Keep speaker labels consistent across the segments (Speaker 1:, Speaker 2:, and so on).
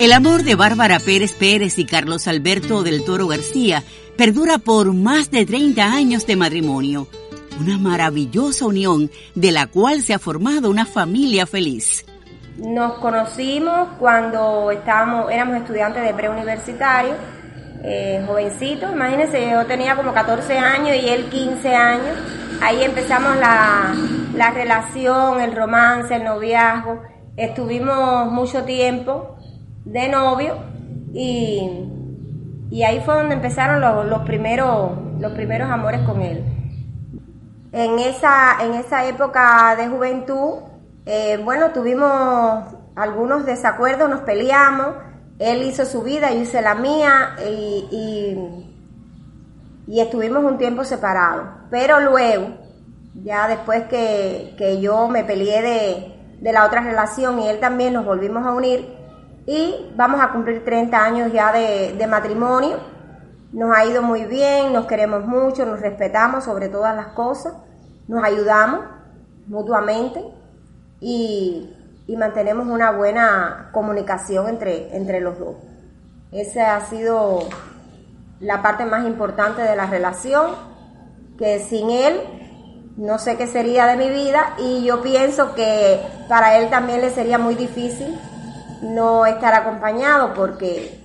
Speaker 1: El amor de Bárbara Pérez Pérez y Carlos Alberto del Toro García perdura por más de 30 años de matrimonio. Una maravillosa unión de la cual se ha formado una familia feliz.
Speaker 2: Nos conocimos cuando estábamos, éramos estudiantes de preuniversitario, eh, jovencitos, imagínense, yo tenía como 14 años y él 15 años. Ahí empezamos la, la relación, el romance, el noviazgo. Estuvimos mucho tiempo de novio y, y ahí fue donde empezaron los, los, primeros, los primeros amores con él. En esa, en esa época de juventud, eh, bueno, tuvimos algunos desacuerdos, nos peleamos, él hizo su vida, yo hice la mía y, y, y estuvimos un tiempo separados. Pero luego, ya después que, que yo me peleé de, de la otra relación y él también nos volvimos a unir, y vamos a cumplir 30 años ya de, de, matrimonio. Nos ha ido muy bien, nos queremos mucho, nos respetamos sobre todas las cosas, nos ayudamos mutuamente y, y mantenemos una buena comunicación entre, entre los dos. Esa ha sido la parte más importante de la relación, que sin él no sé qué sería de mi vida y yo pienso que para él también le sería muy difícil no estar acompañado porque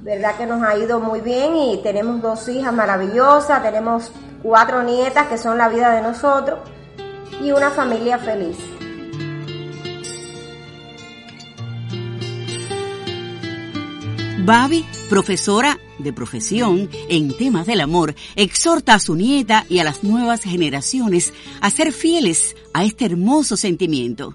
Speaker 2: verdad que nos ha ido muy bien y tenemos dos hijas maravillosas, tenemos cuatro nietas que son la vida de nosotros y una familia feliz.
Speaker 1: Babi, profesora de profesión en temas del amor, exhorta a su nieta y a las nuevas generaciones a ser fieles a este hermoso sentimiento.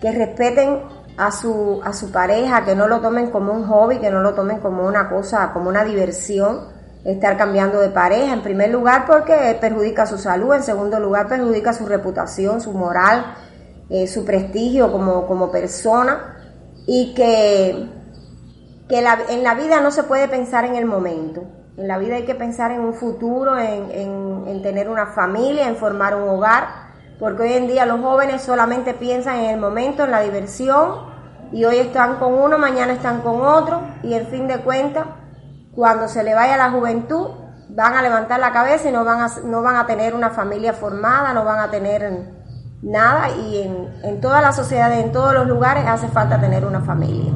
Speaker 2: Que respeten a su, a su pareja, que no lo tomen como un hobby, que no lo tomen como una cosa, como una diversión, estar cambiando de pareja, en primer lugar porque perjudica su salud, en segundo lugar perjudica su reputación, su moral, eh, su prestigio como, como persona. Y que, que la, en la vida no se puede pensar en el momento. En la vida hay que pensar en un futuro, en, en, en tener una familia, en formar un hogar. Porque hoy en día los jóvenes solamente piensan en el momento, en la diversión, y hoy están con uno, mañana están con otro, y en fin de cuentas, cuando se le vaya la juventud, van a levantar la cabeza y no van a, no van a tener una familia formada, no van a tener nada, y en, en todas las sociedades, en todos los lugares, hace falta tener una familia.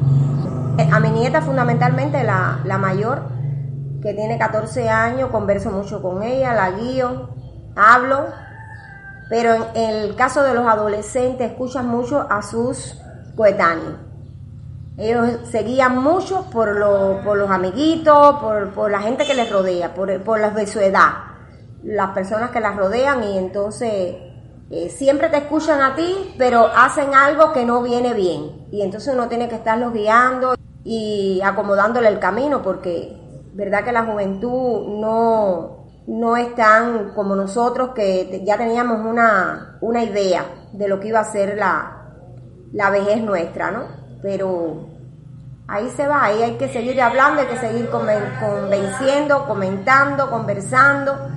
Speaker 2: A mi nieta, fundamentalmente la, la mayor, que tiene 14 años, converso mucho con ella, la guío, hablo, pero en, el caso de los adolescentes escuchan mucho a sus coetáneos. Ellos se guían mucho por, lo, por los amiguitos, por, por, la gente que les rodea, por, por las de su edad, las personas que las rodean y entonces eh, siempre te escuchan a ti, pero hacen algo que no viene bien. Y entonces uno tiene que estarlos guiando y acomodándole el camino porque verdad que la juventud no, no están como nosotros que ya teníamos una, una idea de lo que iba a ser la, la vejez nuestra, ¿no? Pero ahí se va, ahí hay que seguir hablando, hay que seguir convenciendo, comentando, conversando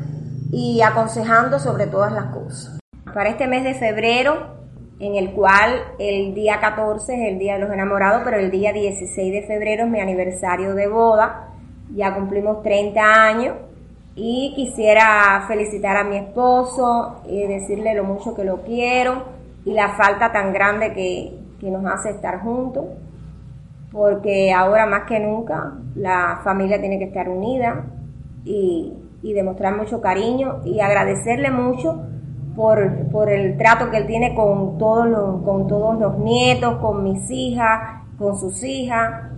Speaker 2: y aconsejando sobre todas las cosas. Para este mes de febrero, en el cual el día 14 es el Día de los Enamorados, pero el día 16 de febrero es mi aniversario de boda, ya cumplimos 30 años y quisiera felicitar a mi esposo y decirle lo mucho que lo quiero y la falta tan grande que, que nos hace estar juntos, porque ahora más que nunca la familia tiene que estar unida y, y demostrar mucho cariño y agradecerle mucho por, por, el trato que él tiene con todos, los, con todos los nietos, con mis hijas, con sus hijas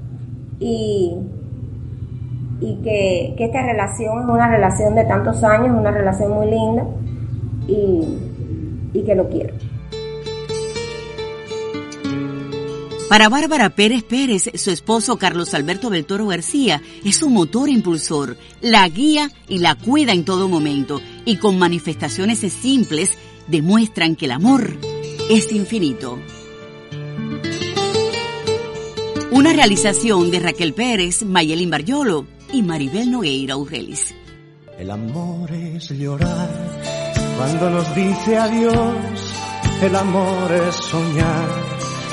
Speaker 2: y y que, que, esta relación es una relación de tantos años, una relación muy linda y, y que lo quiero.
Speaker 1: Para Bárbara Pérez Pérez, su esposo Carlos Alberto Beltoro García es su motor impulsor, la guía y la cuida en todo momento, y con manifestaciones simples demuestran que el amor es infinito. Una realización de Raquel Pérez, Mayelin Barriolo y Maribel Nogueira Urrelis.
Speaker 3: El amor es llorar cuando nos dice adiós. El amor es soñar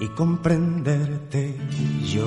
Speaker 3: y comprenderte yo.